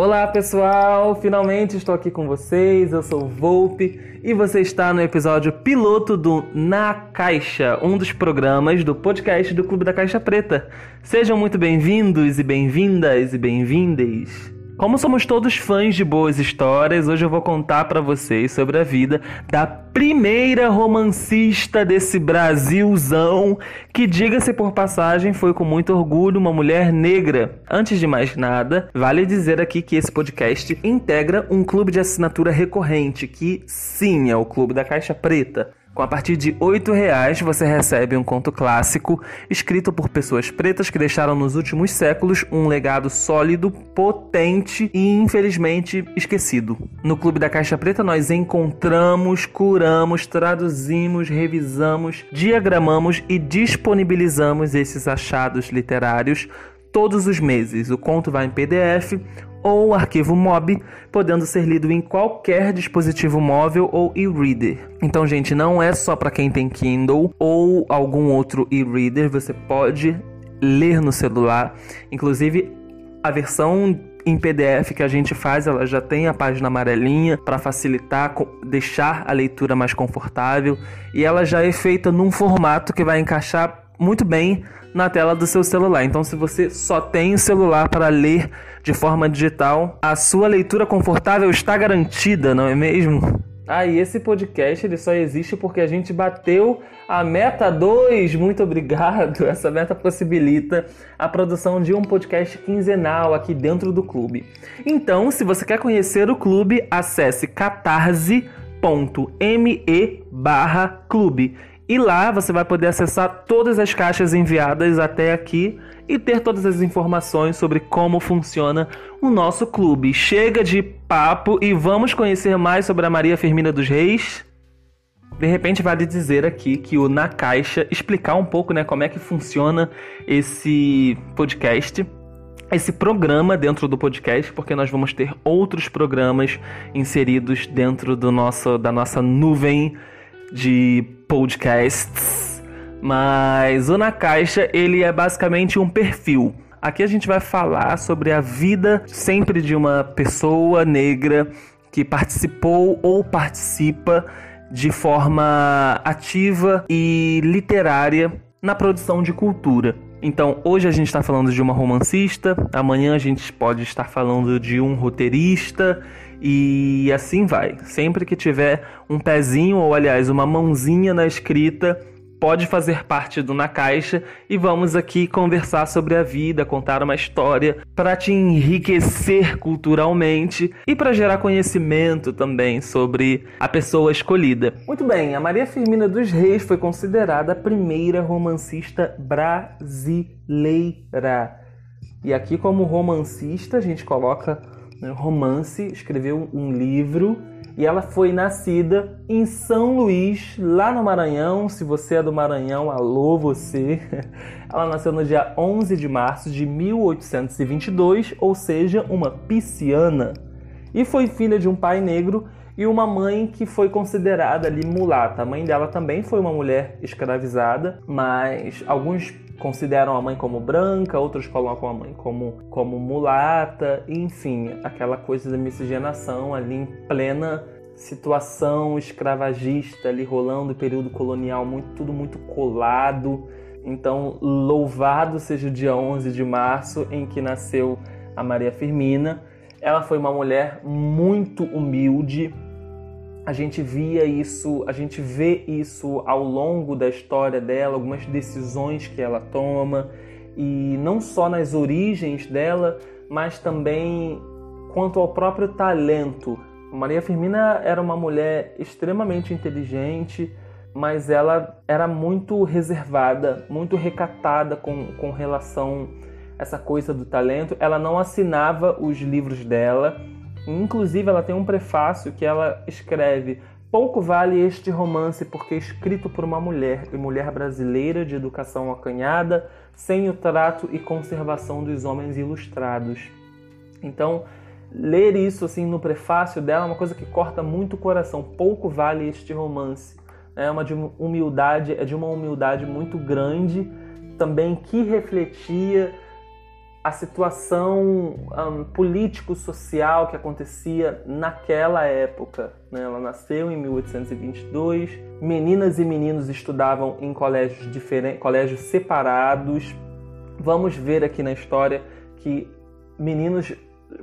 Olá pessoal, finalmente estou aqui com vocês. Eu sou o Volpe e você está no episódio piloto do Na Caixa, um dos programas do podcast do Clube da Caixa Preta. Sejam muito bem-vindos e bem-vindas e bem-vindes. Como somos todos fãs de boas histórias, hoje eu vou contar para vocês sobre a vida da primeira romancista desse Brasilzão, que diga-se por passagem, foi com muito orgulho uma mulher negra. Antes de mais nada, vale dizer aqui que esse podcast integra um clube de assinatura recorrente, que sim, é o Clube da Caixa Preta. Com a partir de R$ reais você recebe um conto clássico escrito por pessoas pretas que deixaram nos últimos séculos um legado sólido, potente e infelizmente esquecido. No Clube da Caixa Preta nós encontramos, curamos, traduzimos, revisamos, diagramamos e disponibilizamos esses achados literários todos os meses. O conto vai em PDF ou arquivo MOB, podendo ser lido em qualquer dispositivo móvel ou e-reader. Então, gente, não é só para quem tem Kindle ou algum outro e-reader, você pode ler no celular. Inclusive, a versão em PDF que a gente faz, ela já tem a página amarelinha para facilitar, deixar a leitura mais confortável e ela já é feita num formato que vai encaixar muito bem na tela do seu celular. Então, se você só tem o celular para ler de forma digital, a sua leitura confortável está garantida, não é mesmo? Ah, e esse podcast ele só existe porque a gente bateu a meta 2. Muito obrigado. Essa meta possibilita a produção de um podcast quinzenal aqui dentro do clube. Então, se você quer conhecer o clube, acesse catarse.me barra clube e lá você vai poder acessar todas as caixas enviadas até aqui e ter todas as informações sobre como funciona o nosso clube. Chega de papo e vamos conhecer mais sobre a Maria Firmina dos Reis. De repente vale dizer aqui que o Na Caixa explicar um pouco, né, como é que funciona esse podcast esse programa dentro do podcast, porque nós vamos ter outros programas inseridos dentro do nosso, da nossa nuvem de podcasts, mas o Na Caixa ele é basicamente um perfil. Aqui a gente vai falar sobre a vida sempre de uma pessoa negra que participou ou participa de forma ativa e literária na produção de cultura. Então, hoje a gente está falando de uma romancista, amanhã a gente pode estar falando de um roteirista e assim vai. Sempre que tiver um pezinho, ou aliás, uma mãozinha na escrita, pode fazer parte do Na Caixa e vamos aqui conversar sobre a vida, contar uma história para te enriquecer culturalmente e para gerar conhecimento também sobre a pessoa escolhida. Muito bem, a Maria Firmina dos Reis foi considerada a primeira romancista brasileira. E aqui como romancista a gente coloca romance, escreveu um livro e ela foi nascida em São Luís, lá no Maranhão. Se você é do Maranhão, alô você. Ela nasceu no dia 11 de março de 1822, ou seja, uma pisciana. E foi filha de um pai negro e uma mãe que foi considerada ali mulata. A mãe dela também foi uma mulher escravizada, mas alguns consideram a mãe como branca, outros colocam a mãe como, como mulata, enfim, aquela coisa da miscigenação ali em plena situação escravagista ali rolando, período colonial, muito, tudo muito colado. Então, louvado seja o dia 11 de março em que nasceu a Maria Firmina. Ela foi uma mulher muito humilde, a gente via isso, a gente vê isso ao longo da história dela, algumas decisões que ela toma, e não só nas origens dela, mas também quanto ao próprio talento. Maria Firmina era uma mulher extremamente inteligente, mas ela era muito reservada, muito recatada com, com relação a essa coisa do talento. Ela não assinava os livros dela, Inclusive, ela tem um prefácio que ela escreve: Pouco vale este romance porque é escrito por uma mulher, e mulher brasileira de educação acanhada, sem o trato e conservação dos homens ilustrados. Então, ler isso assim no prefácio dela é uma coisa que corta muito o coração. Pouco vale este romance. É uma de humildade, é de uma humildade muito grande, também que refletia a situação um, político-social que acontecia naquela época. Né? Ela nasceu em 1822. Meninas e meninos estudavam em colégios diferentes, colégios separados. Vamos ver aqui na história que meninos,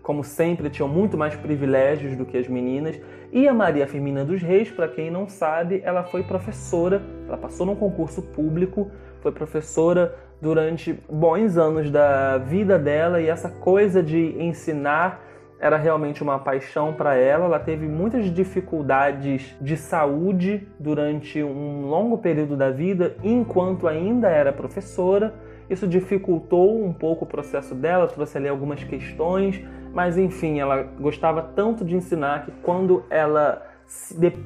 como sempre, tinham muito mais privilégios do que as meninas. E a Maria Firmina dos Reis, para quem não sabe, ela foi professora, ela passou num concurso público, foi professora durante bons anos da vida dela e essa coisa de ensinar era realmente uma paixão para ela. Ela teve muitas dificuldades de saúde durante um longo período da vida, enquanto ainda era professora. Isso dificultou um pouco o processo dela, trouxe ali algumas questões, mas enfim, ela gostava tanto de ensinar que quando ela,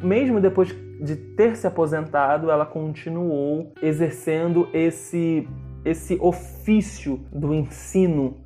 mesmo depois de ter se aposentado, ela continuou exercendo esse esse ofício do ensino.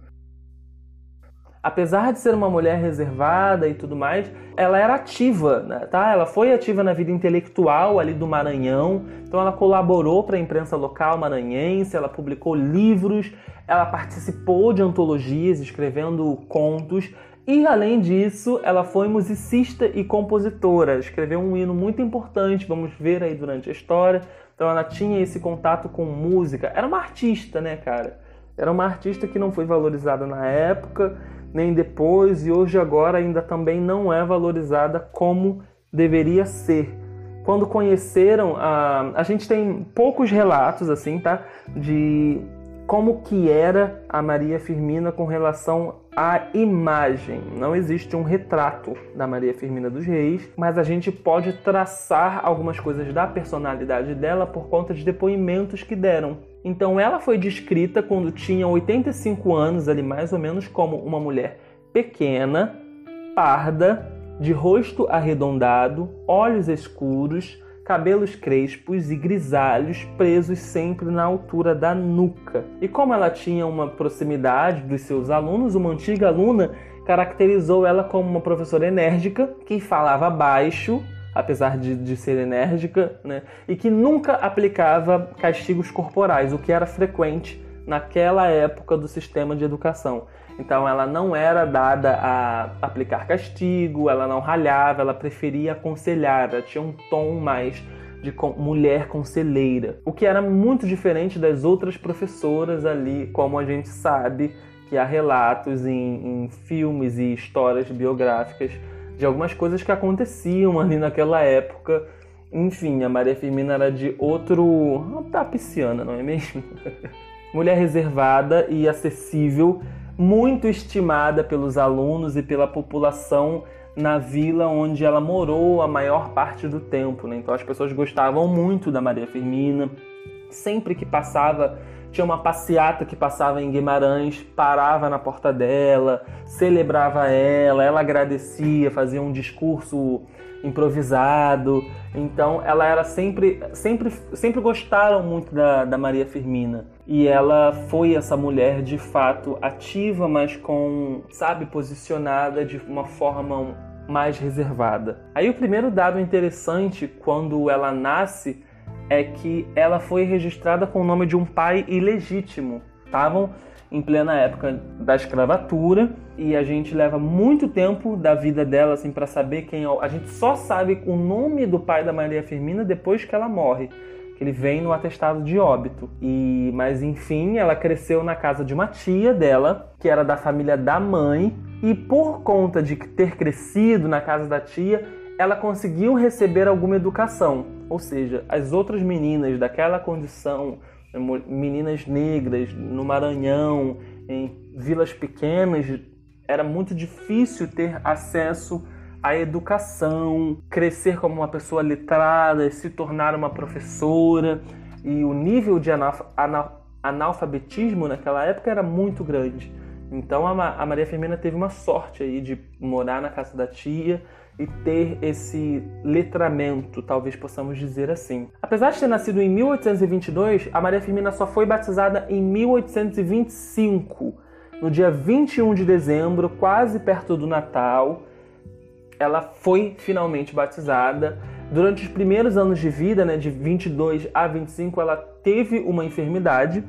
Apesar de ser uma mulher reservada e tudo mais, ela era ativa, né, tá? Ela foi ativa na vida intelectual ali do Maranhão, então ela colaborou para a imprensa local maranhense, ela publicou livros, ela participou de antologias escrevendo contos e além disso, ela foi musicista e compositora, escreveu um hino muito importante, vamos ver aí durante a história, então ela tinha esse contato com música. Era uma artista, né, cara? Era uma artista que não foi valorizada na época, nem depois, e hoje agora ainda também não é valorizada como deveria ser. Quando conheceram, a, a gente tem poucos relatos assim, tá? De como que era a Maria Firmina com relação à imagem. Não existe um retrato da Maria Firmina dos Reis, mas a gente pode traçar algumas coisas da personalidade dela por conta de depoimentos que deram. Então ela foi descrita quando tinha 85 anos, ali mais ou menos, como uma mulher pequena, parda, de rosto arredondado, olhos escuros, cabelos crespos e grisalhos presos sempre na altura da nuca. E como ela tinha uma proximidade dos seus alunos, uma antiga aluna caracterizou ela como uma professora enérgica que falava baixo, apesar de, de ser enérgica, né? e que nunca aplicava castigos corporais, o que era frequente naquela época do sistema de educação. Então ela não era dada a aplicar castigo, ela não ralhava, ela preferia aconselhar, ela tinha um tom mais de mulher conselheira, o que era muito diferente das outras professoras ali, como a gente sabe que há relatos em, em filmes e histórias biográficas de algumas coisas que aconteciam ali naquela época. Enfim, a Maria Firmina era de outro. tapiciana, não é mesmo? Mulher reservada e acessível muito estimada pelos alunos e pela população na vila onde ela morou a maior parte do tempo. Né? Então as pessoas gostavam muito da Maria Firmina. Sempre que passava, tinha uma passeata que passava em Guimarães, parava na porta dela, celebrava ela, ela agradecia, fazia um discurso improvisado. Então ela era sempre, sempre, sempre gostaram muito da, da Maria Firmina. E ela foi essa mulher de fato ativa, mas com, sabe, posicionada de uma forma mais reservada. Aí o primeiro dado interessante quando ela nasce é que ela foi registrada com o nome de um pai ilegítimo. Estavam em plena época da escravatura e a gente leva muito tempo da vida dela assim para saber quem é. A gente só sabe o nome do pai da Maria Firmina depois que ela morre, ele vem no atestado de óbito. E mas enfim, ela cresceu na casa de uma tia dela, que era da família da mãe, e por conta de ter crescido na casa da tia, ela conseguiu receber alguma educação. Ou seja, as outras meninas daquela condição meninas negras no Maranhão, em vilas pequenas, era muito difícil ter acesso à educação, crescer como uma pessoa letrada, se tornar uma professora. E o nível de analfabetismo naquela época era muito grande. Então a Maria Firmina teve uma sorte aí de morar na casa da tia, e ter esse letramento, talvez possamos dizer assim. Apesar de ter nascido em 1822, a Maria Firmina só foi batizada em 1825, no dia 21 de dezembro, quase perto do Natal. Ela foi finalmente batizada. Durante os primeiros anos de vida, né, de 22 a 25, ela teve uma enfermidade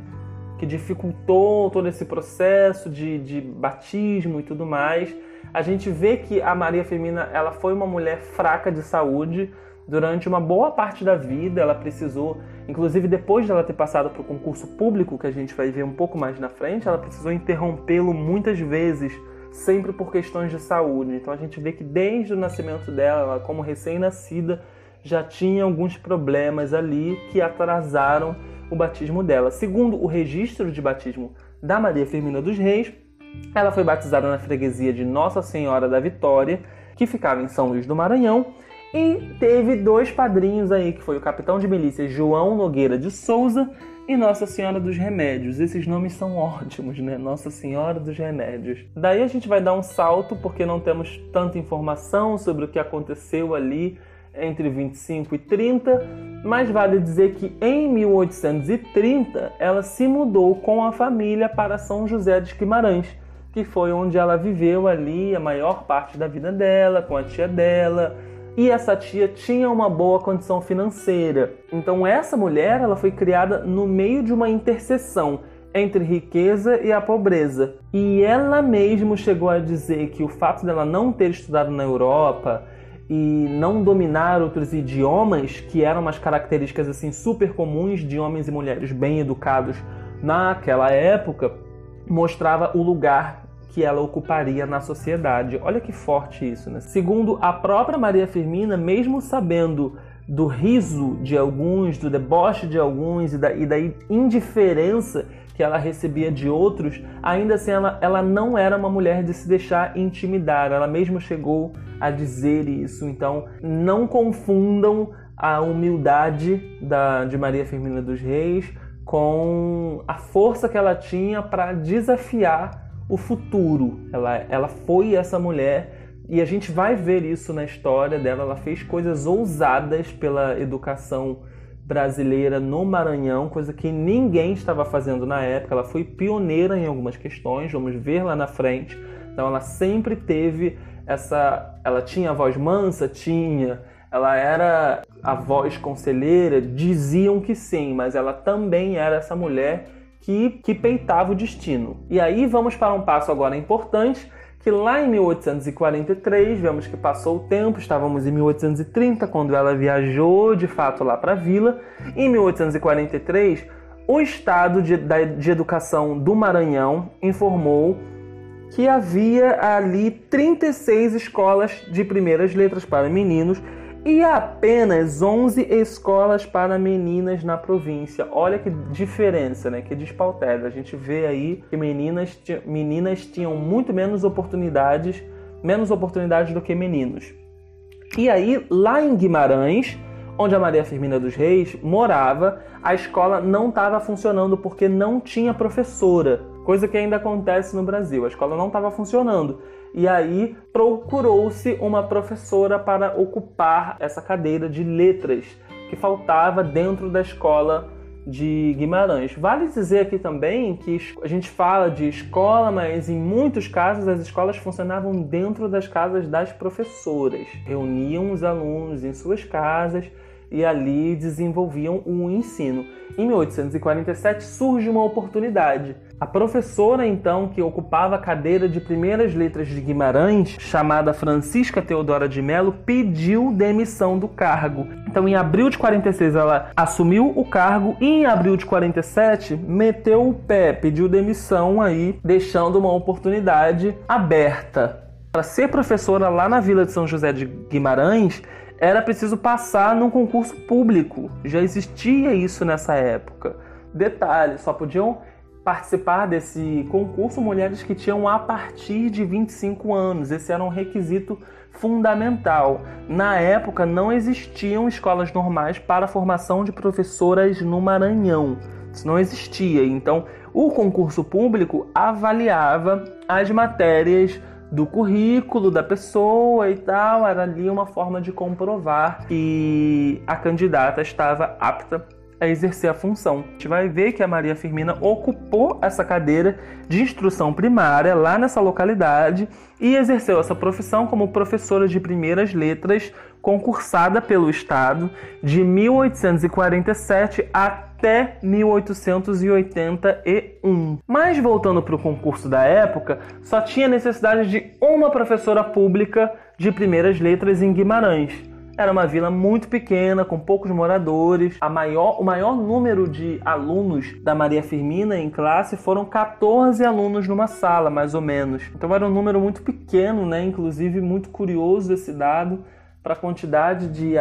que dificultou todo esse processo de, de batismo e tudo mais. A gente vê que a Maria Firmina ela foi uma mulher fraca de saúde durante uma boa parte da vida. Ela precisou, inclusive depois de ela ter passado para o concurso público, que a gente vai ver um pouco mais na frente, ela precisou interrompê-lo muitas vezes, sempre por questões de saúde. Então a gente vê que desde o nascimento dela, como recém-nascida, já tinha alguns problemas ali que atrasaram o batismo dela. Segundo o registro de batismo da Maria Firmina dos Reis, ela foi batizada na freguesia de Nossa Senhora da Vitória, que ficava em São Luís do Maranhão, e teve dois padrinhos aí, que foi o capitão de milícia João Nogueira de Souza e Nossa Senhora dos Remédios. Esses nomes são ótimos, né? Nossa Senhora dos Remédios. Daí a gente vai dar um salto porque não temos tanta informação sobre o que aconteceu ali entre 25 e 30, mas vale dizer que em 1830 ela se mudou com a família para São José dos Guimarães, que foi onde ela viveu ali a maior parte da vida dela, com a tia dela. E essa tia tinha uma boa condição financeira. Então essa mulher, ela foi criada no meio de uma interseção entre riqueza e a pobreza. E ela mesmo chegou a dizer que o fato dela não ter estudado na Europa, e não dominar outros idiomas, que eram umas características assim super comuns de homens e mulheres bem educados naquela época, mostrava o lugar que ela ocuparia na sociedade. Olha que forte isso, né? Segundo a própria Maria Firmina, mesmo sabendo do riso de alguns, do deboche de alguns e da, e da indiferença que ela recebia de outros, ainda assim ela, ela não era uma mulher de se deixar intimidar. Ela mesmo chegou a dizer isso. Então, não confundam a humildade da, de Maria Firmina dos Reis com a força que ela tinha para desafiar o futuro. Ela, ela foi essa mulher e a gente vai ver isso na história dela. Ela fez coisas ousadas pela educação brasileira no Maranhão, coisa que ninguém estava fazendo na época. Ela foi pioneira em algumas questões, vamos ver lá na frente. Então ela sempre teve essa. Ela tinha a voz mansa? Tinha. Ela era a voz conselheira? Diziam que sim, mas ela também era essa mulher que, que peitava o destino. E aí vamos para um passo agora importante que lá em 1843, vemos que passou o tempo, estávamos em 1830, quando ela viajou de fato lá para a vila. Em 1843, o Estado de, de Educação do Maranhão informou que havia ali 36 escolas de primeiras letras para meninos e apenas 11 escolas para meninas na província. Olha que diferença, né? Que despautério. A gente vê aí que meninas, meninas tinham muito menos oportunidades, menos oportunidades do que meninos. E aí, lá em Guimarães, onde a Maria Firmina dos Reis morava, a escola não estava funcionando porque não tinha professora, coisa que ainda acontece no Brasil. A escola não estava funcionando. E aí procurou-se uma professora para ocupar essa cadeira de letras que faltava dentro da escola de Guimarães. Vale dizer aqui também que a gente fala de escola, mas em muitos casos as escolas funcionavam dentro das casas das professoras. Reuniam os alunos em suas casas e ali desenvolviam o ensino. Em 1847 surge uma oportunidade. A professora, então, que ocupava a cadeira de primeiras letras de Guimarães, chamada Francisca Teodora de Melo, pediu demissão do cargo. Então, em abril de 46, ela assumiu o cargo e em abril de 47 meteu o pé, pediu demissão aí, deixando uma oportunidade aberta. Para ser professora lá na Vila de São José de Guimarães, era preciso passar num concurso público. Já existia isso nessa época. Detalhe, só podiam participar desse concurso mulheres que tinham a partir de 25 anos. Esse era um requisito fundamental. Na época não existiam escolas normais para a formação de professoras no Maranhão. Isso não existia. Então, o concurso público avaliava as matérias do currículo da pessoa e tal, era ali uma forma de comprovar que a candidata estava apta a exercer a função. A gente vai ver que a Maria Firmina ocupou essa cadeira de instrução primária lá nessa localidade e exerceu essa profissão como professora de primeiras letras concursada pelo Estado de 1847 até 1881. Mas voltando para o concurso da época, só tinha necessidade de uma professora pública de primeiras letras em Guimarães. Era uma vila muito pequena, com poucos moradores. A maior, o maior número de alunos da Maria Firmina em classe foram 14 alunos numa sala, mais ou menos. Então era um número muito pequeno, né? Inclusive muito curioso esse dado para a quantidade de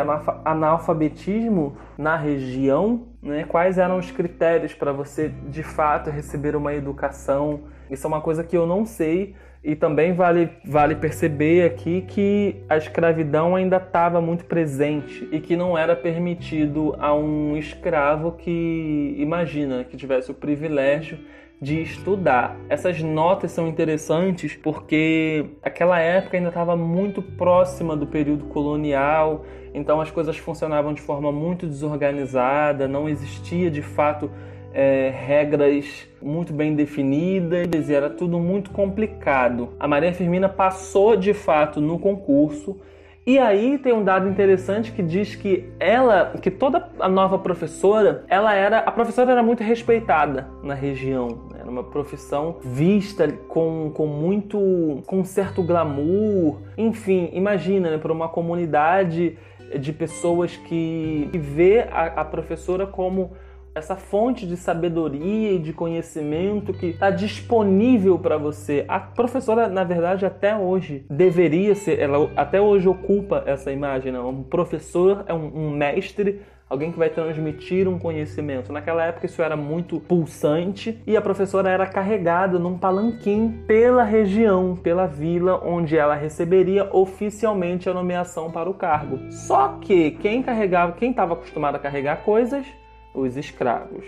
analfabetismo na região, né? Quais eram os critérios para você de fato receber uma educação? Isso é uma coisa que eu não sei e também vale, vale perceber aqui que a escravidão ainda estava muito presente e que não era permitido a um escravo que, imagina, que tivesse o privilégio de estudar. Essas notas são interessantes porque aquela época ainda estava muito próxima do período colonial, então as coisas funcionavam de forma muito desorganizada, não existia de fato é, regras muito bem definidas era tudo muito complicado. A Maria Firmina passou de fato no concurso. E aí tem um dado interessante que diz que ela, que toda a nova professora, ela era, a professora era muito respeitada na região. Era uma profissão vista com, com muito, com certo glamour. Enfim, imagina, né, para uma comunidade de pessoas que, que vê a, a professora como essa fonte de sabedoria e de conhecimento que está disponível para você. A professora, na verdade, até hoje deveria ser, ela até hoje ocupa essa imagem. Não? Um professor é um, um mestre alguém que vai transmitir um conhecimento. Naquela época isso era muito pulsante e a professora era carregada num palanquim pela região, pela vila onde ela receberia oficialmente a nomeação para o cargo. Só que quem carregava, quem estava acostumado a carregar coisas, os escravos.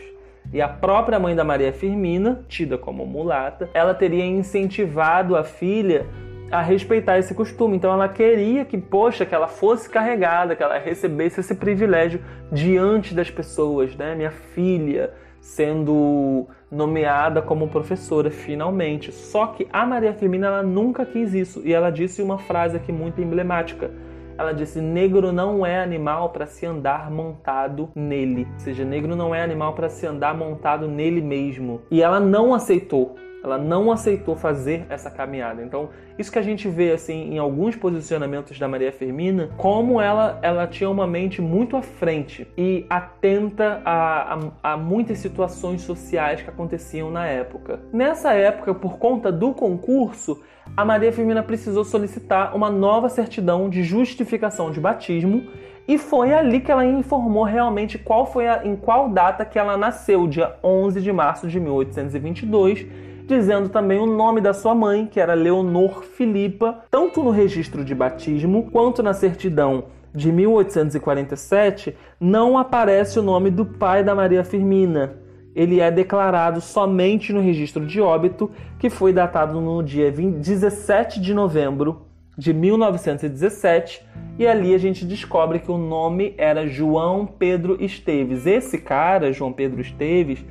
E a própria mãe da Maria Firmina, tida como mulata, ela teria incentivado a filha a respeitar esse costume. Então ela queria que, poxa, que ela fosse carregada, que ela recebesse esse privilégio diante das pessoas, né? Minha filha sendo nomeada como professora finalmente. Só que a Maria Firmina ela nunca quis isso e ela disse uma frase aqui muito emblemática. Ela disse: negro não é animal para se andar montado nele. Ou seja, negro não é animal para se andar montado nele mesmo. E ela não aceitou. Ela não aceitou fazer essa caminhada. Então, isso que a gente vê assim em alguns posicionamentos da Maria Firmina, como ela, ela tinha uma mente muito à frente e atenta a, a, a muitas situações sociais que aconteciam na época. Nessa época, por conta do concurso, a Maria Firmina precisou solicitar uma nova certidão de justificação de batismo e foi ali que ela informou realmente qual foi a, em qual data que ela nasceu, dia 11 de março de 1822, dizendo também o nome da sua mãe, que era Leonor Filipa, tanto no registro de batismo quanto na certidão de 1847, não aparece o nome do pai da Maria Firmina, ele é declarado somente no registro de óbito, que foi datado no dia 20, 17 de novembro de 1917, e ali a gente descobre que o nome era João Pedro Esteves. Esse cara, João Pedro Esteves,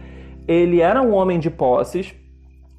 ele era um homem de posses,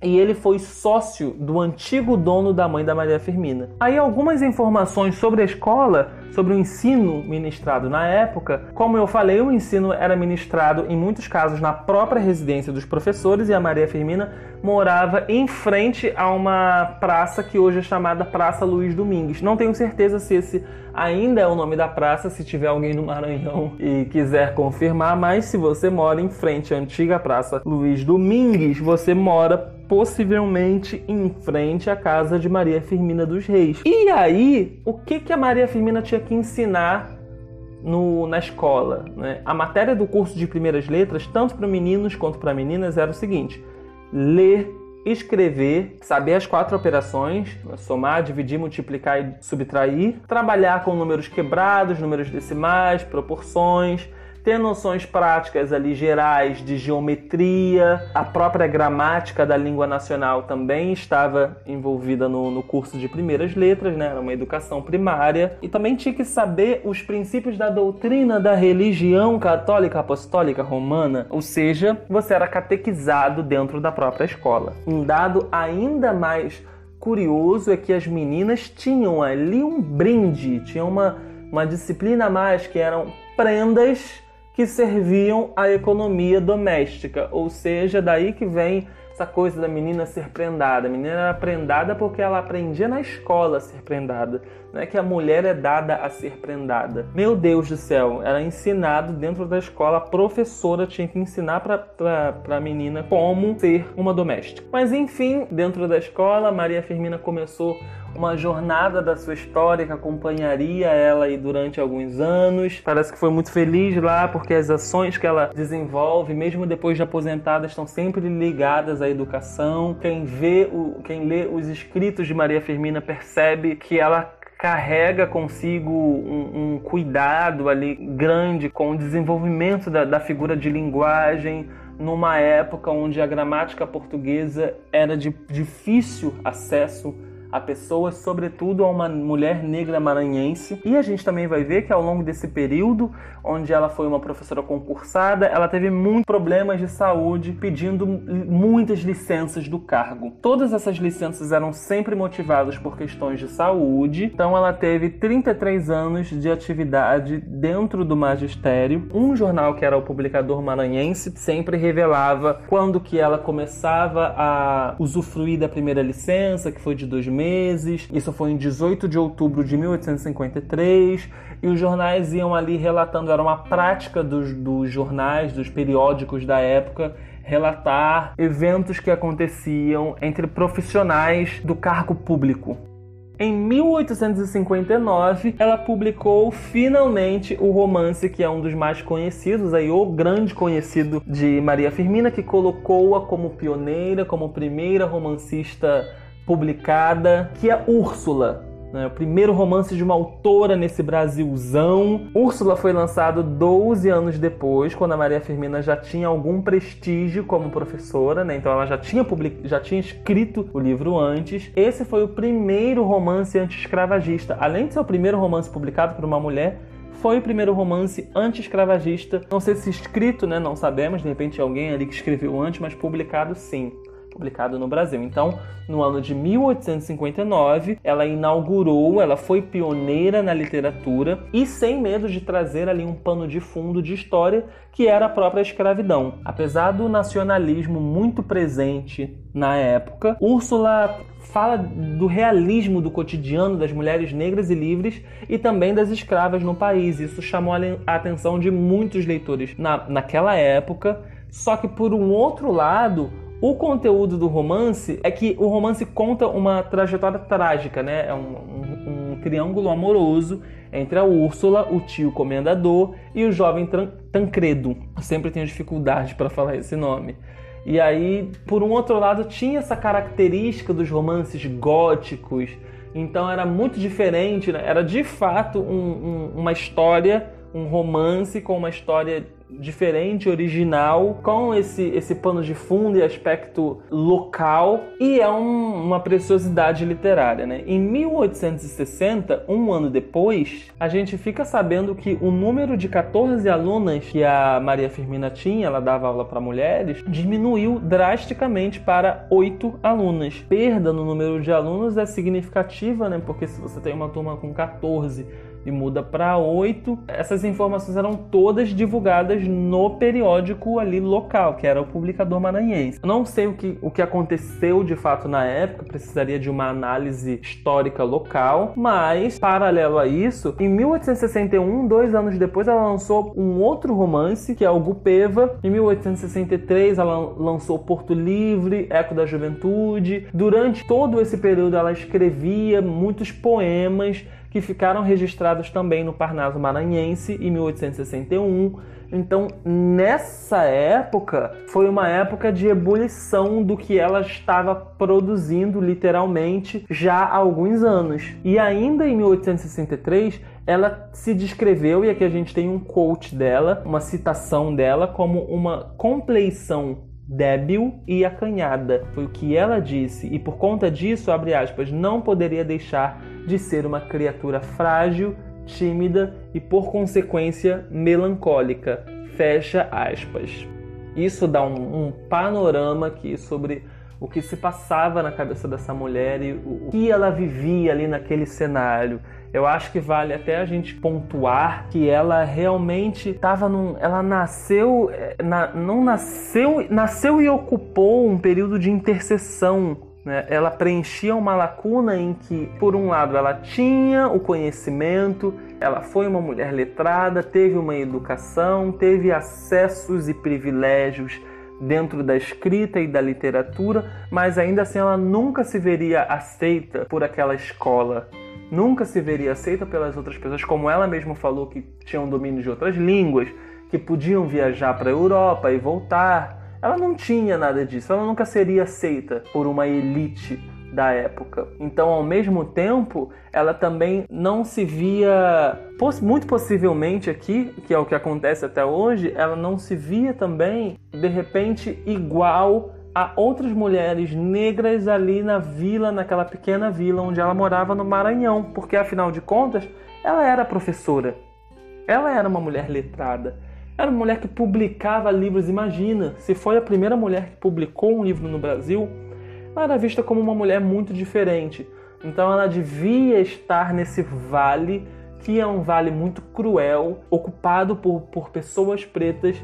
e ele foi sócio do antigo dono da mãe da Maria Firmina. Aí algumas informações sobre a escola, sobre o ensino ministrado na época. Como eu falei, o ensino era ministrado em muitos casos na própria residência dos professores e a Maria Firmina morava em frente a uma praça que hoje é chamada Praça Luiz Domingues. Não tenho certeza se esse ainda é o nome da praça, se tiver alguém no Maranhão e quiser confirmar, mas se você mora em frente à antiga Praça Luiz Domingues, você mora possivelmente em frente à casa de Maria Firmina dos Reis. E aí, o que, que a Maria Firmina tinha que ensinar no, na escola? Né? A matéria do curso de primeiras letras, tanto para meninos quanto para meninas, era o seguinte: ler, escrever, saber as quatro operações, somar, dividir, multiplicar e subtrair, trabalhar com números quebrados, números decimais, proporções ter noções práticas ali gerais de geometria, a própria gramática da língua nacional também estava envolvida no, no curso de primeiras letras, né? Era uma educação primária. E também tinha que saber os princípios da doutrina da religião católica apostólica romana, ou seja, você era catequizado dentro da própria escola. Um dado ainda mais curioso é que as meninas tinham ali um brinde, tinham uma uma disciplina a mais que eram prendas que serviam à economia doméstica, ou seja, daí que vem essa coisa da menina ser prendada. A menina era prendada porque ela aprendia na escola a ser prendada. É que a mulher é dada a ser prendada. Meu Deus do céu, era ensinado dentro da escola, a professora tinha que ensinar para a menina como ser uma doméstica. Mas enfim, dentro da escola, Maria Firmina começou uma jornada da sua história que acompanharia ela aí durante alguns anos. Parece que foi muito feliz lá porque as ações que ela desenvolve, mesmo depois de aposentada, estão sempre ligadas à educação. Quem vê, o, quem lê os escritos de Maria Firmina percebe que ela carrega consigo um, um, cuidado ali grande com o desenvolvimento da, da figura de linguagem numa época onde a gramática portuguesa era de difícil acesso a pessoas, sobretudo a uma mulher negra maranhense. E a gente também vai ver que ao longo desse período, onde ela foi uma professora concursada, ela teve muitos problemas de saúde, pedindo muitas licenças do cargo. Todas essas licenças eram sempre motivadas por questões de saúde. Então ela teve 33 anos de atividade dentro do magistério. Um jornal que era o Publicador Maranhense sempre revelava quando que ela começava a usufruir da primeira licença, que foi de dois meses. Isso foi em 18 de outubro de 1853. E os jornais iam ali relatando, era uma prática dos, dos jornais, dos periódicos da época, relatar eventos que aconteciam entre profissionais do cargo público. Em 1859, ela publicou finalmente o romance que é um dos mais conhecidos, aí o grande conhecido de Maria Firmina, que colocou-a como pioneira, como primeira romancista publicada, que é Úrsula. Né? O primeiro romance de uma autora nesse Brasilzão. Úrsula foi lançado 12 anos depois, quando a Maria Firmina já tinha algum prestígio como professora, né? então ela já tinha, public... já tinha escrito o livro antes. Esse foi o primeiro romance anti-escravagista. Além de ser o primeiro romance publicado por uma mulher, foi o primeiro romance anti-escravagista. Não sei se escrito, né? Não sabemos. De repente alguém ali que escreveu antes, mas publicado sim publicado no Brasil. Então, no ano de 1859, ela inaugurou, ela foi pioneira na literatura e sem medo de trazer ali um pano de fundo de história que era a própria escravidão. Apesar do nacionalismo muito presente na época, Úrsula fala do realismo do cotidiano das mulheres negras e livres e também das escravas no país. Isso chamou a atenção de muitos leitores na, naquela época. Só que por um outro lado, o conteúdo do romance é que o romance conta uma trajetória trágica, né? É um, um, um triângulo amoroso entre a Úrsula, o tio comendador e o jovem Tancredo. Eu sempre tenho dificuldade para falar esse nome. E aí, por um outro lado, tinha essa característica dos romances góticos. Então era muito diferente, né? era de fato um, um, uma história, um romance com uma história diferente, original, com esse, esse pano de fundo e aspecto local, e é um, uma preciosidade literária. Né? Em 1860, um ano depois, a gente fica sabendo que o número de 14 alunas que a Maria Firmina tinha, ela dava aula para mulheres, diminuiu drasticamente para 8 alunas. Perda no número de alunos é significativa, né? porque se você tem uma turma com 14 e muda para 8. Essas informações eram todas divulgadas no periódico ali local, que era o Publicador Maranhense. Eu não sei o que, o que aconteceu de fato na época, precisaria de uma análise histórica local, mas paralelo a isso, em 1861, dois anos depois, ela lançou um outro romance, que é o Gupeva. Em 1863, ela lançou Porto Livre, Eco da Juventude. Durante todo esse período, ela escrevia muitos poemas que ficaram registrados também no Parnaso Maranhense em 1861. Então, nessa época, foi uma época de ebulição do que ela estava produzindo literalmente já há alguns anos. E ainda em 1863, ela se descreveu, e aqui a gente tem um quote dela, uma citação dela, como uma compleição débil e acanhada. Foi o que ela disse, e por conta disso, abre aspas, não poderia deixar de ser uma criatura frágil, tímida e por consequência melancólica. Fecha aspas. Isso dá um, um panorama aqui sobre o que se passava na cabeça dessa mulher e o, o que ela vivia ali naquele cenário eu acho que vale até a gente pontuar que ela realmente estava num. Ela nasceu. Eh, na, não nasceu. Nasceu e ocupou um período de intercessão né? ela preenchia uma lacuna em que, por um lado, ela tinha o conhecimento, ela foi uma mulher letrada, teve uma educação, teve acessos e privilégios dentro da escrita e da literatura, mas ainda assim ela nunca se veria aceita por aquela escola, nunca se veria aceita pelas outras pessoas, como ela mesma falou que tinham domínio de outras línguas, que podiam viajar para a Europa e voltar. Ela não tinha nada disso, ela nunca seria aceita por uma elite da época. Então, ao mesmo tempo, ela também não se via, muito possivelmente aqui, que é o que acontece até hoje, ela não se via também, de repente, igual a outras mulheres negras ali na vila, naquela pequena vila onde ela morava no Maranhão, porque afinal de contas, ela era professora. Ela era uma mulher letrada. Era uma mulher que publicava livros. Imagina, se foi a primeira mulher que publicou um livro no Brasil, ela era vista como uma mulher muito diferente. Então ela devia estar nesse vale, que é um vale muito cruel, ocupado por, por pessoas pretas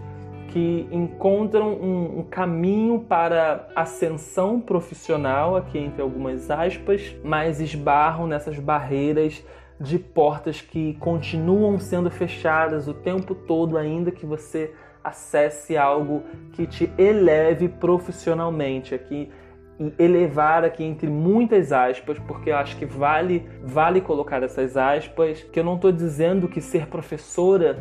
que encontram um, um, caminho para ascensão profissional, aqui entre algumas aspas, mas esbarram nessas barreiras de portas que continuam sendo fechadas o tempo todo, ainda que você acesse algo que te eleve profissionalmente. Aqui elevar aqui entre muitas aspas, porque eu acho que vale vale colocar essas aspas, que eu não estou dizendo que ser professora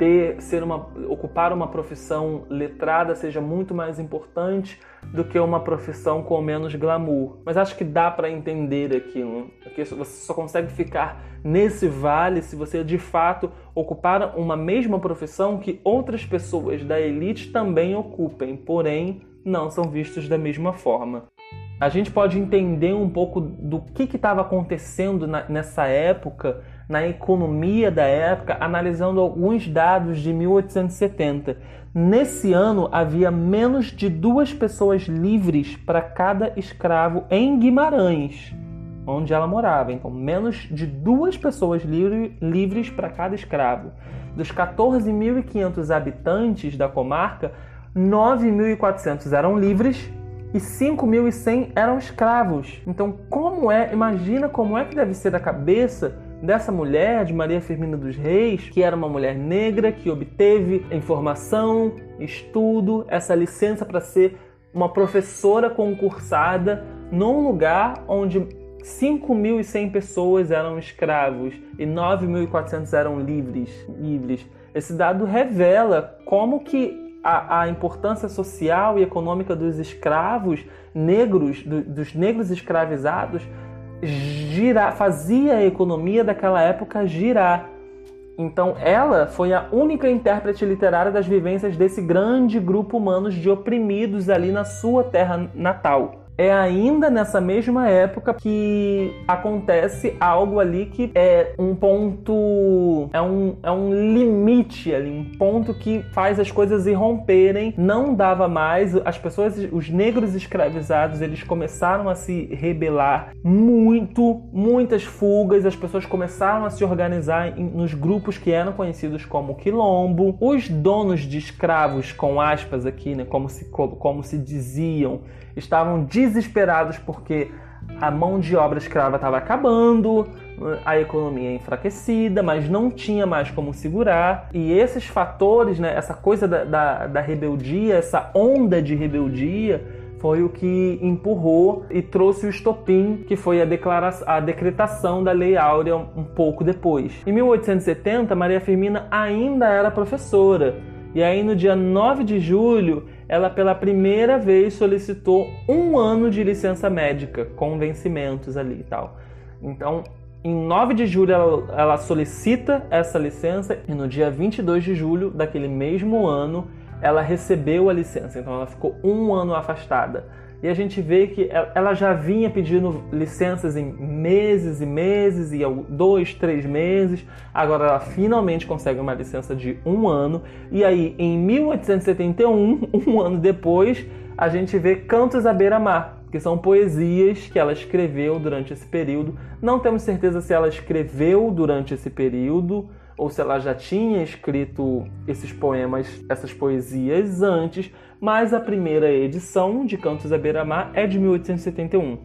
ter ser uma ocupar uma profissão letrada seja muito mais importante do que uma profissão com menos glamour. Mas acho que dá para entender aquilo. Porque você só consegue ficar nesse vale se você de fato ocupar uma mesma profissão que outras pessoas da elite também ocupem, porém não são vistos da mesma forma. A gente pode entender um pouco do que estava acontecendo na, nessa época na economia da época, analisando alguns dados de 1870. Nesse ano havia menos de duas pessoas livres para cada escravo em Guimarães, onde ela morava. Então, menos de duas pessoas livre, livres para cada escravo. Dos 14.500 habitantes da comarca, 9.400 eram livres e 5.100 eram escravos. Então, como é? Imagina como é que deve ser a cabeça dessa mulher, de Maria Firmina dos Reis, que era uma mulher negra que obteve informação, estudo, essa licença para ser uma professora concursada num lugar onde 5.100 pessoas eram escravos e 9.400 eram livres, livres. Esse dado revela como que a, a importância social e econômica dos escravos negros, do, dos negros escravizados, girar, fazia a economia daquela época girar. Então, ela foi a única intérprete literária das vivências desse grande grupo humano de oprimidos ali na sua terra natal é ainda nessa mesma época que acontece algo ali que é um ponto, é um, é um limite ali, um ponto que faz as coisas irromperem. Não dava mais, as pessoas, os negros escravizados, eles começaram a se rebelar muito, muitas fugas, as pessoas começaram a se organizar em, nos grupos que eram conhecidos como quilombo. Os donos de escravos, com aspas aqui, né, como se, como se diziam, estavam desesperados porque a mão de obra escrava estava acabando, a economia enfraquecida, mas não tinha mais como segurar. E esses fatores, né, essa coisa da, da, da rebeldia, essa onda de rebeldia, foi o que empurrou e trouxe o estopim, que foi a, declaração, a decretação da Lei Áurea um pouco depois. Em 1870, Maria Firmina ainda era professora. E aí, no dia 9 de julho, ela pela primeira vez solicitou um ano de licença médica, com vencimentos ali e tal. Então, em 9 de julho, ela, ela solicita essa licença e no dia 22 de julho daquele mesmo ano, ela recebeu a licença. Então, ela ficou um ano afastada. E a gente vê que ela já vinha pedindo licenças em meses e meses, e dois, três meses. Agora ela finalmente consegue uma licença de um ano. E aí, em 1871, um ano depois, a gente vê Cantos à Beira-Mar, que são poesias que ela escreveu durante esse período. Não temos certeza se ela escreveu durante esse período ou se ela já tinha escrito esses poemas, essas poesias antes, mas a primeira edição de Cantos à Beira-Mar é de 1871.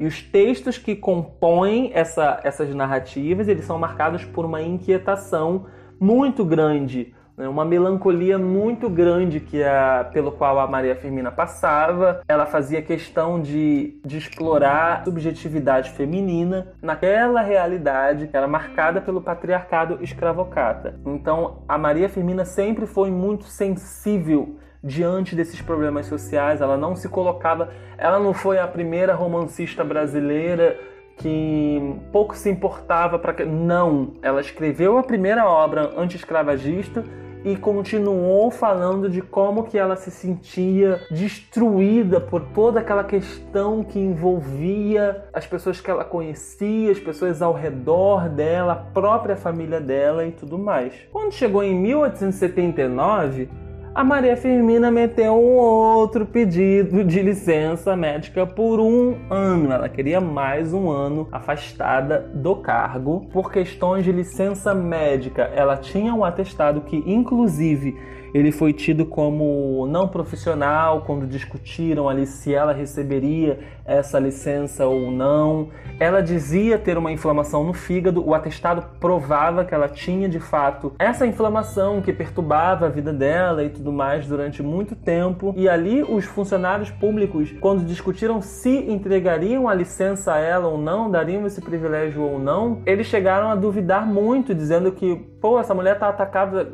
E os textos que compõem essa, essas narrativas, eles são marcados por uma inquietação muito grande né? uma melancolia muito grande que a, pelo qual a Maria Firmina passava. Ela fazia questão de, de explorar a subjetividade feminina naquela realidade que era marcada pelo patriarcado escravocrata. Então, a Maria Firmina sempre foi muito sensível diante desses problemas sociais, ela não se colocava, ela não foi a primeira romancista brasileira que pouco se importava para não, ela escreveu a primeira obra anti-escravagista e continuou falando de como que ela se sentia destruída por toda aquela questão que envolvia as pessoas que ela conhecia, as pessoas ao redor dela, a própria família dela e tudo mais. Quando chegou em 1879, a Maria Firmina meteu um outro pedido de licença médica por um ano. Ela queria mais um ano afastada do cargo por questões de licença médica. Ela tinha um atestado que, inclusive, ele foi tido como não profissional quando discutiram ali se ela receberia essa licença ou não. Ela dizia ter uma inflamação no fígado, o atestado provava que ela tinha de fato essa inflamação que perturbava a vida dela e tudo mais durante muito tempo. E ali os funcionários públicos, quando discutiram se entregariam a licença a ela ou não, dariam esse privilégio ou não, eles chegaram a duvidar muito, dizendo que, pô, essa mulher tá atacada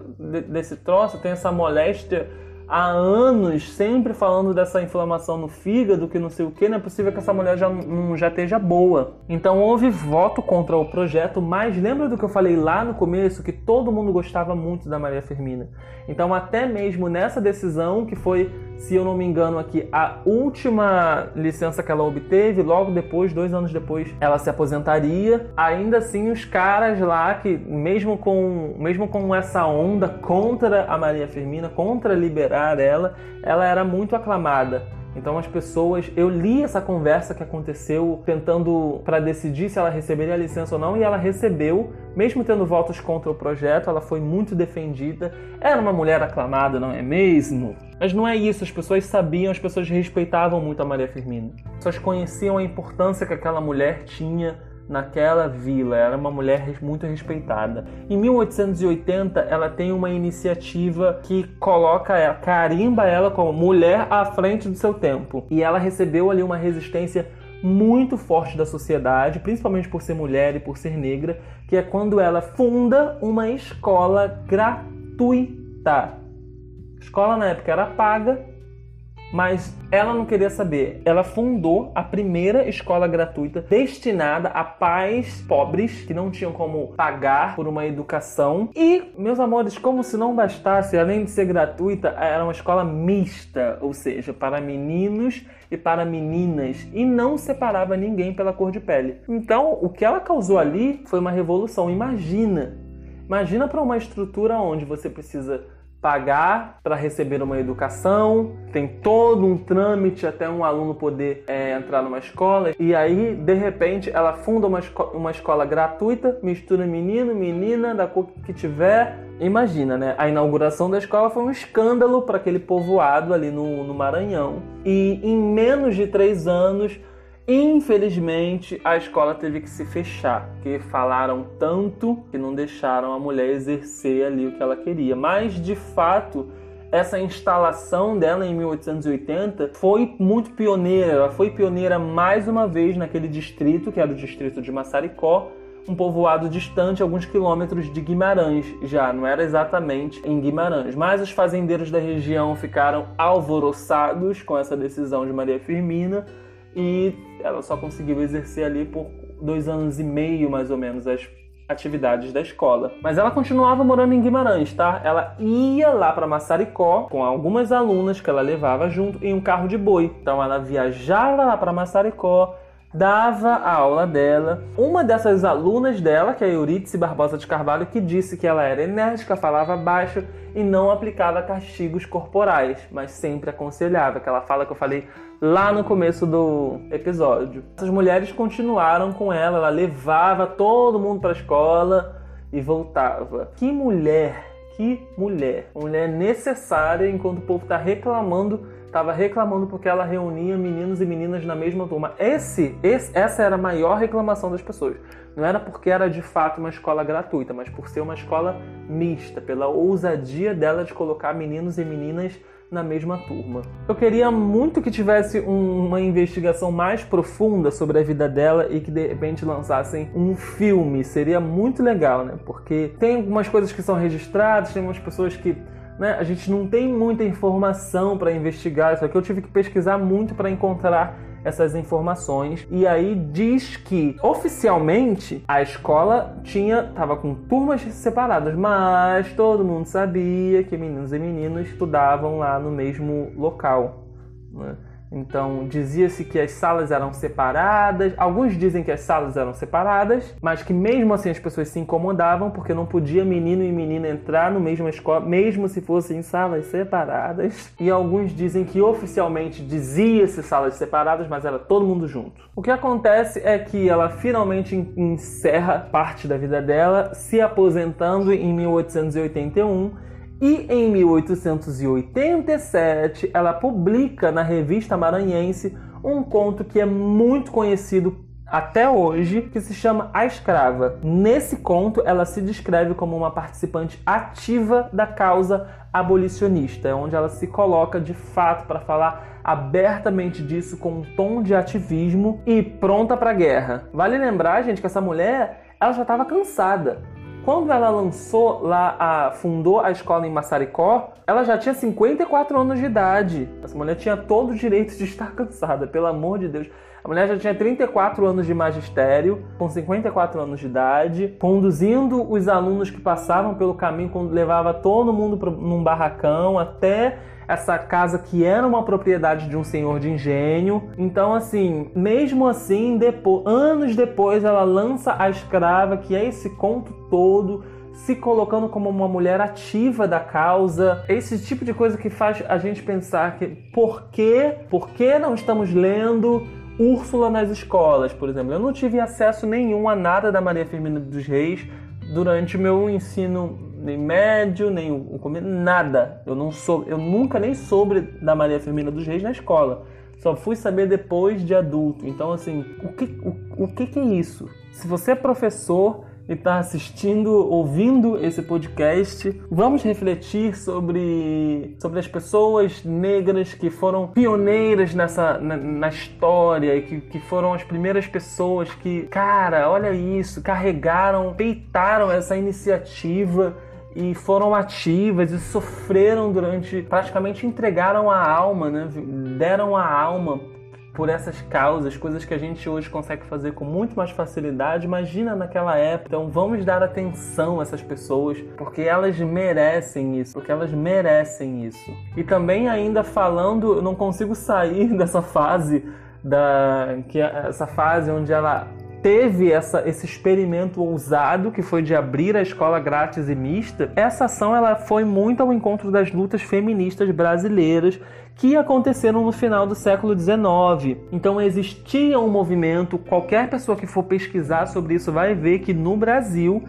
desse troço, tem essa essa moléstia há anos, sempre falando dessa inflamação no fígado, que não sei o que, não é possível que essa mulher já, não, já esteja boa. Então houve voto contra o projeto, mas lembra do que eu falei lá no começo, que todo mundo gostava muito da Maria Firmina. Então até mesmo nessa decisão, que foi, se eu não me engano aqui, a última licença que ela obteve, logo depois, dois anos depois, ela se aposentaria. Ainda assim, os caras lá, que mesmo com, mesmo com essa onda contra a Maria Firmina, contra liberar ela, ela era muito aclamada. Então as pessoas, eu li essa conversa que aconteceu tentando para decidir se ela receberia a licença ou não e ela recebeu, mesmo tendo votos contra o projeto, ela foi muito defendida. Era uma mulher aclamada, não é mesmo? Mas não é isso, as pessoas sabiam, as pessoas respeitavam muito a Maria Firmina. As pessoas conheciam a importância que aquela mulher tinha naquela vila, era uma mulher muito respeitada. Em 1880, ela tem uma iniciativa que coloca ela, carimba ela como mulher à frente do seu tempo. E ela recebeu ali uma resistência muito forte da sociedade, principalmente por ser mulher e por ser negra, que é quando ela funda uma escola gratuita. A escola na época era paga, mas ela não queria saber. Ela fundou a primeira escola gratuita destinada a pais pobres que não tinham como pagar por uma educação. E, meus amores, como se não bastasse, além de ser gratuita, era uma escola mista, ou seja, para meninos e para meninas, e não separava ninguém pela cor de pele. Então, o que ela causou ali foi uma revolução. Imagina! Imagina para uma estrutura onde você precisa pagar para receber uma educação, tem todo um trâmite até um aluno poder é, entrar numa escola, e aí, de repente, ela funda uma, esco uma escola gratuita, mistura menino, menina, da cor que tiver. Imagina, né? A inauguração da escola foi um escândalo para aquele povoado ali no, no Maranhão. E em menos de três anos, Infelizmente, a escola teve que se fechar, porque falaram tanto que não deixaram a mulher exercer ali o que ela queria. Mas, de fato, essa instalação dela em 1880 foi muito pioneira. Ela foi pioneira mais uma vez naquele distrito, que era o distrito de Massaricó, um povoado distante, alguns quilômetros de Guimarães, já não era exatamente em Guimarães. Mas os fazendeiros da região ficaram alvoroçados com essa decisão de Maria Firmina e ela só conseguiu exercer ali por dois anos e meio, mais ou menos, as atividades da escola. Mas ela continuava morando em Guimarães, tá? Ela ia lá para Massaricó com algumas alunas que ela levava junto em um carro de boi. Então ela viajava lá para Massaricó, dava a aula dela. Uma dessas alunas dela, que é a Euridice Barbosa de Carvalho, que disse que ela era enérgica, falava baixo e não aplicava castigos corporais, mas sempre aconselhava, aquela fala que eu falei lá no começo do episódio. Essas mulheres continuaram com ela, ela levava todo mundo para a escola e voltava. Que mulher, que mulher. Mulher necessária enquanto o povo está reclamando estava reclamando porque ela reunia meninos e meninas na mesma turma. Esse, esse, essa era a maior reclamação das pessoas. Não era porque era de fato uma escola gratuita, mas por ser uma escola mista, pela ousadia dela de colocar meninos e meninas na mesma turma. Eu queria muito que tivesse um, uma investigação mais profunda sobre a vida dela e que de repente lançassem um filme. Seria muito legal, né? Porque tem algumas coisas que são registradas, tem algumas pessoas que né? A gente não tem muita informação para investigar isso aqui. Eu tive que pesquisar muito para encontrar essas informações e aí diz que oficialmente a escola tinha tava com turmas separadas, mas todo mundo sabia que meninos e meninas estudavam lá no mesmo local. Né? Então, dizia-se que as salas eram separadas. Alguns dizem que as salas eram separadas, mas que mesmo assim as pessoas se incomodavam porque não podia menino e menina entrar no mesma escola, mesmo se fossem salas separadas. E alguns dizem que oficialmente dizia-se salas separadas, mas era todo mundo junto. O que acontece é que ela finalmente encerra parte da vida dela, se aposentando em 1881 e em 1887, ela publica na revista Maranhense um conto que é muito conhecido até hoje, que se chama A Escrava. Nesse conto, ela se descreve como uma participante ativa da causa abolicionista, onde ela se coloca de fato para falar abertamente disso com um tom de ativismo e pronta para a guerra. Vale lembrar, gente, que essa mulher ela já estava cansada. Quando ela lançou lá, a, fundou a escola em Massaricó, ela já tinha 54 anos de idade. Essa mulher tinha todo o direito de estar cansada, pelo amor de Deus. A mulher já tinha 34 anos de magistério, com 54 anos de idade, conduzindo os alunos que passavam pelo caminho, quando levava todo mundo pra, num barracão até essa casa que era uma propriedade de um senhor de engenho. Então, assim, mesmo assim, depois, anos depois, ela lança A Escrava, que é esse conto todo se colocando como uma mulher ativa da causa. Esse tipo de coisa que faz a gente pensar que por que, por que não estamos lendo Úrsula nas escolas, por exemplo. Eu não tive acesso nenhum a nada da Maria Firmina dos Reis durante o meu ensino nem médio, nem o começo, nada. Eu não sou, eu nunca nem soube da Maria Firmina dos Reis na escola. Só fui saber depois de adulto. Então, assim, o que, o, o que, que é isso? Se você é professor e está assistindo, ouvindo esse podcast, vamos refletir sobre, sobre as pessoas negras que foram pioneiras nessa na, na história que, que foram as primeiras pessoas que, cara, olha isso, carregaram, peitaram essa iniciativa e foram ativas e sofreram durante, praticamente entregaram a alma, né? Deram a alma por essas causas, coisas que a gente hoje consegue fazer com muito mais facilidade. Imagina naquela época. Então vamos dar atenção a essas pessoas, porque elas merecem isso, porque elas merecem isso. E também ainda falando, eu não consigo sair dessa fase da que é essa fase onde ela teve essa, esse experimento ousado que foi de abrir a escola grátis e mista, essa ação ela foi muito ao encontro das lutas feministas brasileiras que aconteceram no final do século XIX. Então existia um movimento, qualquer pessoa que for pesquisar sobre isso vai ver que no Brasil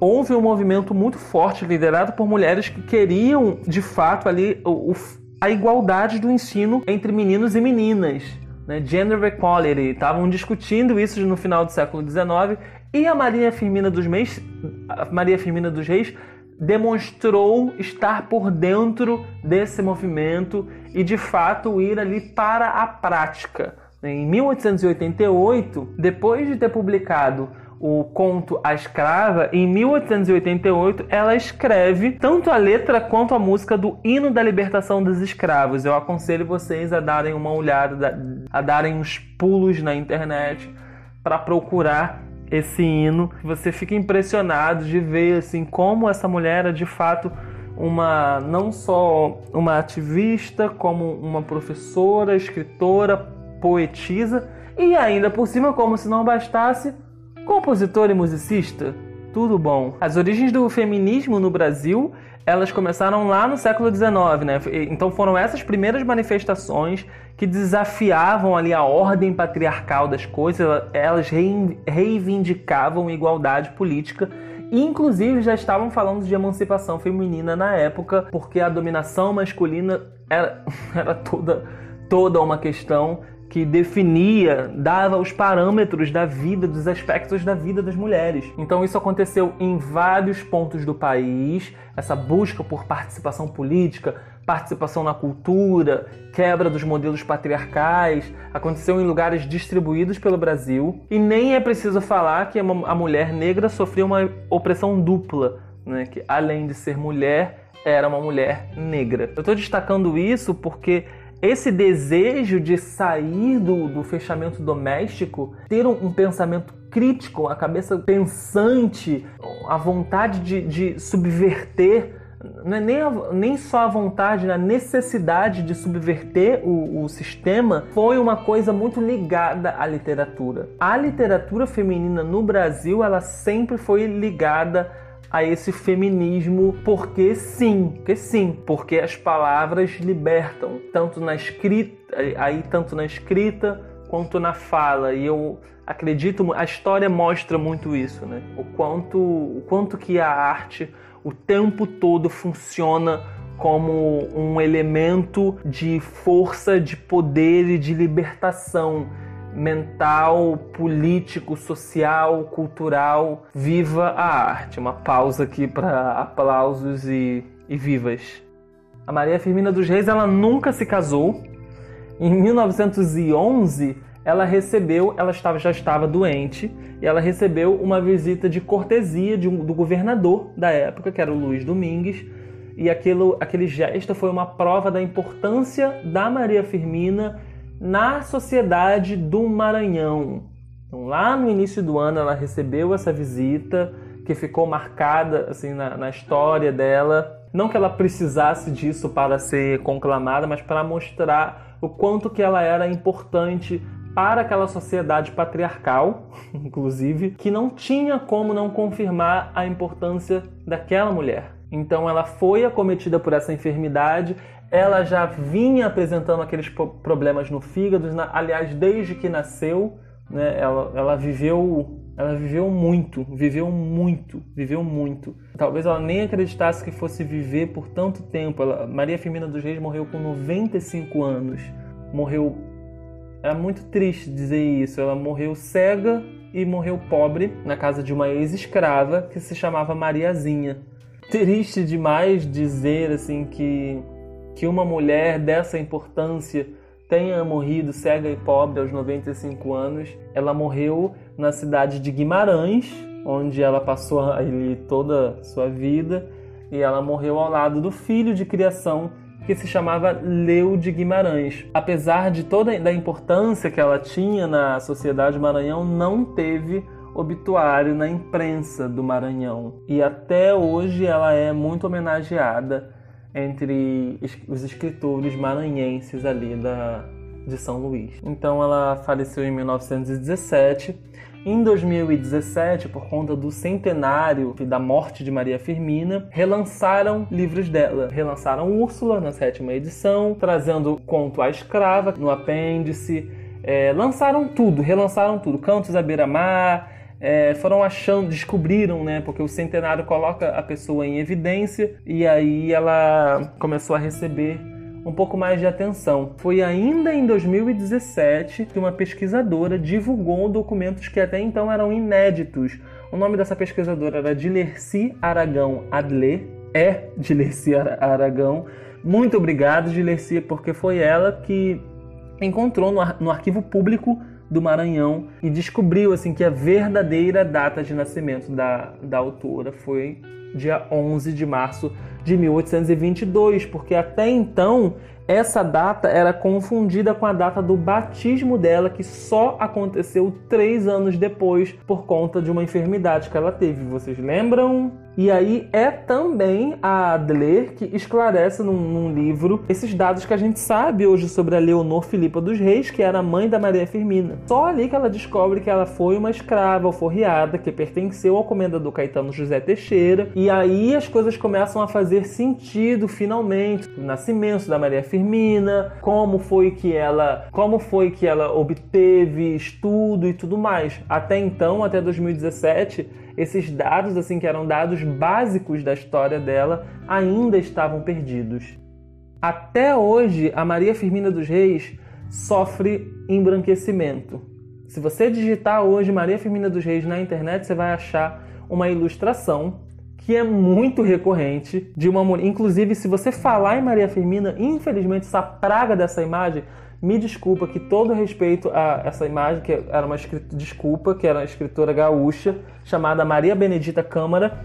houve um movimento muito forte liderado por mulheres que queriam de fato ali o, a igualdade do ensino entre meninos e meninas né, gender equality, estavam discutindo isso no final do século XIX e a Maria Firmina dos Reis, Maria Firmina dos Reis demonstrou estar por dentro desse movimento e de fato ir ali para a prática. Em 1888, depois de ter publicado o conto A Escrava, em 1888, ela escreve tanto a letra quanto a música do Hino da Libertação dos Escravos. Eu aconselho vocês a darem uma olhada, a darem uns pulos na internet para procurar esse hino. Você fica impressionado de ver assim como essa mulher é de fato uma não só uma ativista, como uma professora, escritora, poetisa E ainda por cima, como se não bastasse, compositor e musicista. Tudo bom. As origens do feminismo no Brasil elas começaram lá no século XIX, né? Então foram essas primeiras manifestações que desafiavam ali a ordem patriarcal das coisas, elas reivindicavam igualdade política inclusive já estavam falando de emancipação feminina na época, porque a dominação masculina era, era toda, toda uma questão que definia, dava os parâmetros da vida, dos aspectos da vida das mulheres. Então isso aconteceu em vários pontos do país, essa busca por participação política, participação na cultura, quebra dos modelos patriarcais, aconteceu em lugares distribuídos pelo Brasil. E nem é preciso falar que a mulher negra sofreu uma opressão dupla, né? que além de ser mulher, era uma mulher negra. Eu estou destacando isso porque esse desejo de sair do, do fechamento doméstico, ter um, um, pensamento crítico, a cabeça pensante, a vontade de, de subverter não é nem, a, nem só a vontade, a necessidade de subverter o, o, sistema foi uma coisa muito ligada à literatura. A literatura feminina no Brasil, ela sempre foi ligada a esse feminismo porque sim, porque sim, porque as palavras libertam, tanto na escrita, aí tanto na escrita quanto na fala. E eu acredito, a história mostra muito isso, né? O quanto, o quanto que a arte o tempo todo funciona como um elemento de força, de poder e de libertação mental, político, social, cultural. Viva a arte! Uma pausa aqui para aplausos e, e vivas. A Maria Firmina dos Reis ela nunca se casou. Em 1911 ela recebeu, ela estava, já estava doente, e ela recebeu uma visita de cortesia de um, do governador da época, que era o Luiz Domingues, e aquilo, aquele gesto foi uma prova da importância da Maria Firmina na sociedade do Maranhão. Então, lá no início do ano, ela recebeu essa visita, que ficou marcada assim na, na história dela. Não que ela precisasse disso para ser conclamada, mas para mostrar o quanto que ela era importante para aquela sociedade patriarcal, inclusive, que não tinha como não confirmar a importância daquela mulher. Então ela foi acometida por essa enfermidade, ela já vinha apresentando aqueles problemas no fígado, aliás, desde que nasceu, né, ela, ela viveu ela viveu muito, viveu muito, viveu muito. Talvez ela nem acreditasse que fosse viver por tanto tempo. Ela, Maria Firmina dos Reis morreu com 95 anos. Morreu é muito triste dizer isso. Ela morreu cega e morreu pobre na casa de uma ex-escrava que se chamava Mariazinha. Triste demais dizer assim que que uma mulher dessa importância tenha morrido cega e pobre aos 95 anos. Ela morreu na cidade de Guimarães, onde ela passou ali toda a sua vida, e ela morreu ao lado do filho de criação que se chamava Leu de Guimarães. Apesar de toda a importância que ela tinha na sociedade Maranhão, não teve obituário na imprensa do Maranhão. E até hoje ela é muito homenageada entre os escritores maranhenses ali da, de São Luís. Então ela faleceu em 1917 em 2017, por conta do centenário da morte de Maria Firmina, relançaram livros dela. Relançaram Úrsula na sétima edição, trazendo Conto à Escrava no apêndice. É, lançaram tudo, relançaram tudo. Cantos à beira-mar, é, foram achando, descobriram, né? Porque o centenário coloca a pessoa em evidência e aí ela começou a receber um pouco mais de atenção. Foi ainda em 2017 que uma pesquisadora divulgou documentos que até então eram inéditos. O nome dessa pesquisadora era Dilerci Aragão Adler, é Dilerci Aragão. Muito obrigado, Dilerci, porque foi ela que encontrou no, ar no arquivo público do Maranhão e descobriu assim que a verdadeira data de nascimento da, da autora foi dia 11 de março de 1822, porque até então essa data era confundida com a data do batismo dela, que só aconteceu três anos depois por conta de uma enfermidade que ela teve. Vocês lembram? E aí é também a Adler que esclarece num, num, livro esses dados que a gente sabe hoje sobre a Leonor Filipa dos Reis, que era mãe da Maria Firmina. Só ali que ela descobre que ela foi uma escrava alforriada que pertenceu ao comendador Caetano José Teixeira. E aí as coisas começam a fazer sentido finalmente. O nascimento da Maria Firmina, como foi que ela, como foi que ela obteve estudo e tudo mais. Até então, até 2017, esses dados, assim, que eram dados básicos da história dela, ainda estavam perdidos. Até hoje, a Maria Firmina dos Reis sofre embranquecimento. Se você digitar hoje Maria Firmina dos Reis na internet, você vai achar uma ilustração que é muito recorrente de uma mulher. Inclusive, se você falar em Maria Firmina, infelizmente essa praga dessa imagem me desculpa que todo respeito a essa imagem, que era uma escritora, desculpa, que era uma escritora gaúcha chamada Maria Benedita Câmara,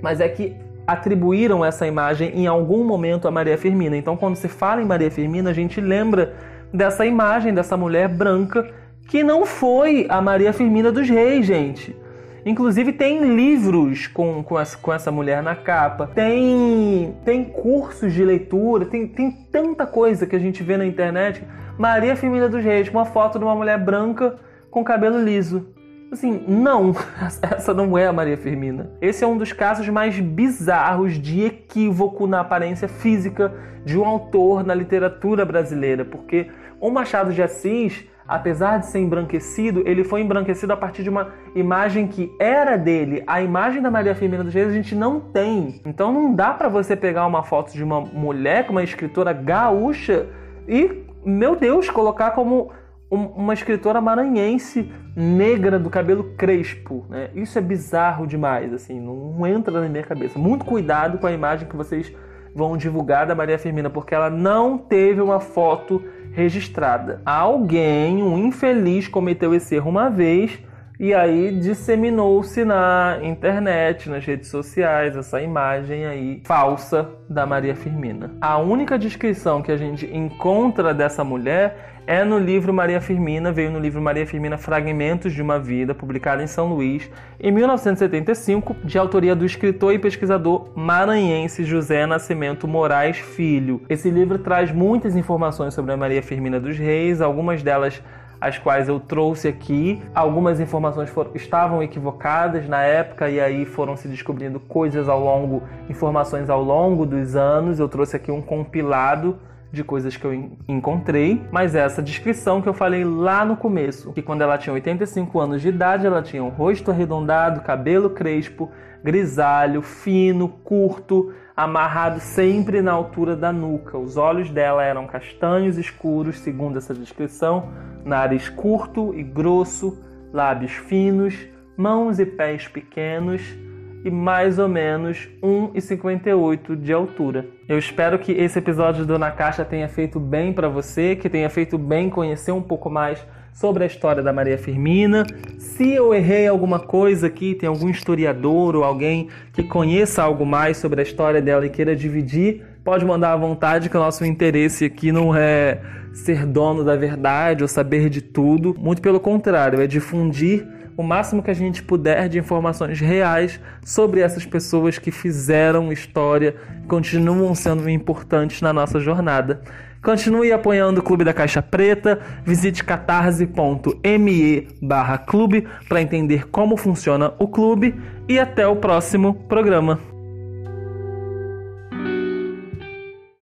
mas é que atribuíram essa imagem em algum momento a Maria Firmina. Então, quando se fala em Maria Firmina, a gente lembra dessa imagem dessa mulher branca que não foi a Maria Firmina dos Reis, gente. Inclusive tem livros com, com, essa, com essa mulher na capa, tem, tem cursos de leitura, tem, tem tanta coisa que a gente vê na internet. Maria Firmina dos Reis, uma foto de uma mulher branca com cabelo liso. Assim, não, essa não é a Maria Firmina. Esse é um dos casos mais bizarros de equívoco na aparência física de um autor na literatura brasileira, porque o Machado de Assis apesar de ser embranquecido, ele foi embranquecido a partir de uma imagem que era dele. A imagem da Maria Firmina dos Reis a gente não tem. Então não dá para você pegar uma foto de uma mulher, uma escritora gaúcha e, meu Deus, colocar como uma escritora maranhense negra do cabelo crespo, né? Isso é bizarro demais, assim, não entra na minha cabeça. Muito cuidado com a imagem que vocês vão divulgar da Maria Firmina, porque ela não teve uma foto registrada. Alguém, um infeliz, cometeu esse erro uma vez e aí disseminou-se na internet, nas redes sociais, essa imagem aí falsa da Maria Firmina. A única descrição que a gente encontra dessa mulher é no livro Maria Firmina, veio no livro Maria Firmina Fragmentos de uma Vida, publicado em São Luís, em 1975, de autoria do escritor e pesquisador maranhense José Nascimento Moraes Filho. Esse livro traz muitas informações sobre a Maria Firmina dos Reis, algumas delas as quais eu trouxe aqui. Algumas informações foram, estavam equivocadas na época e aí foram se descobrindo coisas ao longo, informações ao longo dos anos. Eu trouxe aqui um compilado de coisas que eu encontrei, mas essa descrição que eu falei lá no começo, que quando ela tinha 85 anos de idade, ela tinha um rosto arredondado, cabelo crespo, grisalho, fino, curto, amarrado sempre na altura da nuca. Os olhos dela eram castanhos escuros, segundo essa descrição, nariz curto e grosso, lábios finos, mãos e pés pequenos, e mais ou menos 1,58 de altura. Eu espero que esse episódio do Na Caixa tenha feito bem para você, que tenha feito bem conhecer um pouco mais sobre a história da Maria Firmina. Se eu errei alguma coisa aqui, tem algum historiador ou alguém que conheça algo mais sobre a história dela e queira dividir, pode mandar à vontade, que o nosso interesse aqui não é ser dono da verdade ou saber de tudo. Muito pelo contrário, é difundir o máximo que a gente puder de informações reais sobre essas pessoas que fizeram história, continuam sendo importantes na nossa jornada. Continue apoiando o Clube da Caixa Preta, visite catarse.me barra clube para entender como funciona o clube e até o próximo programa.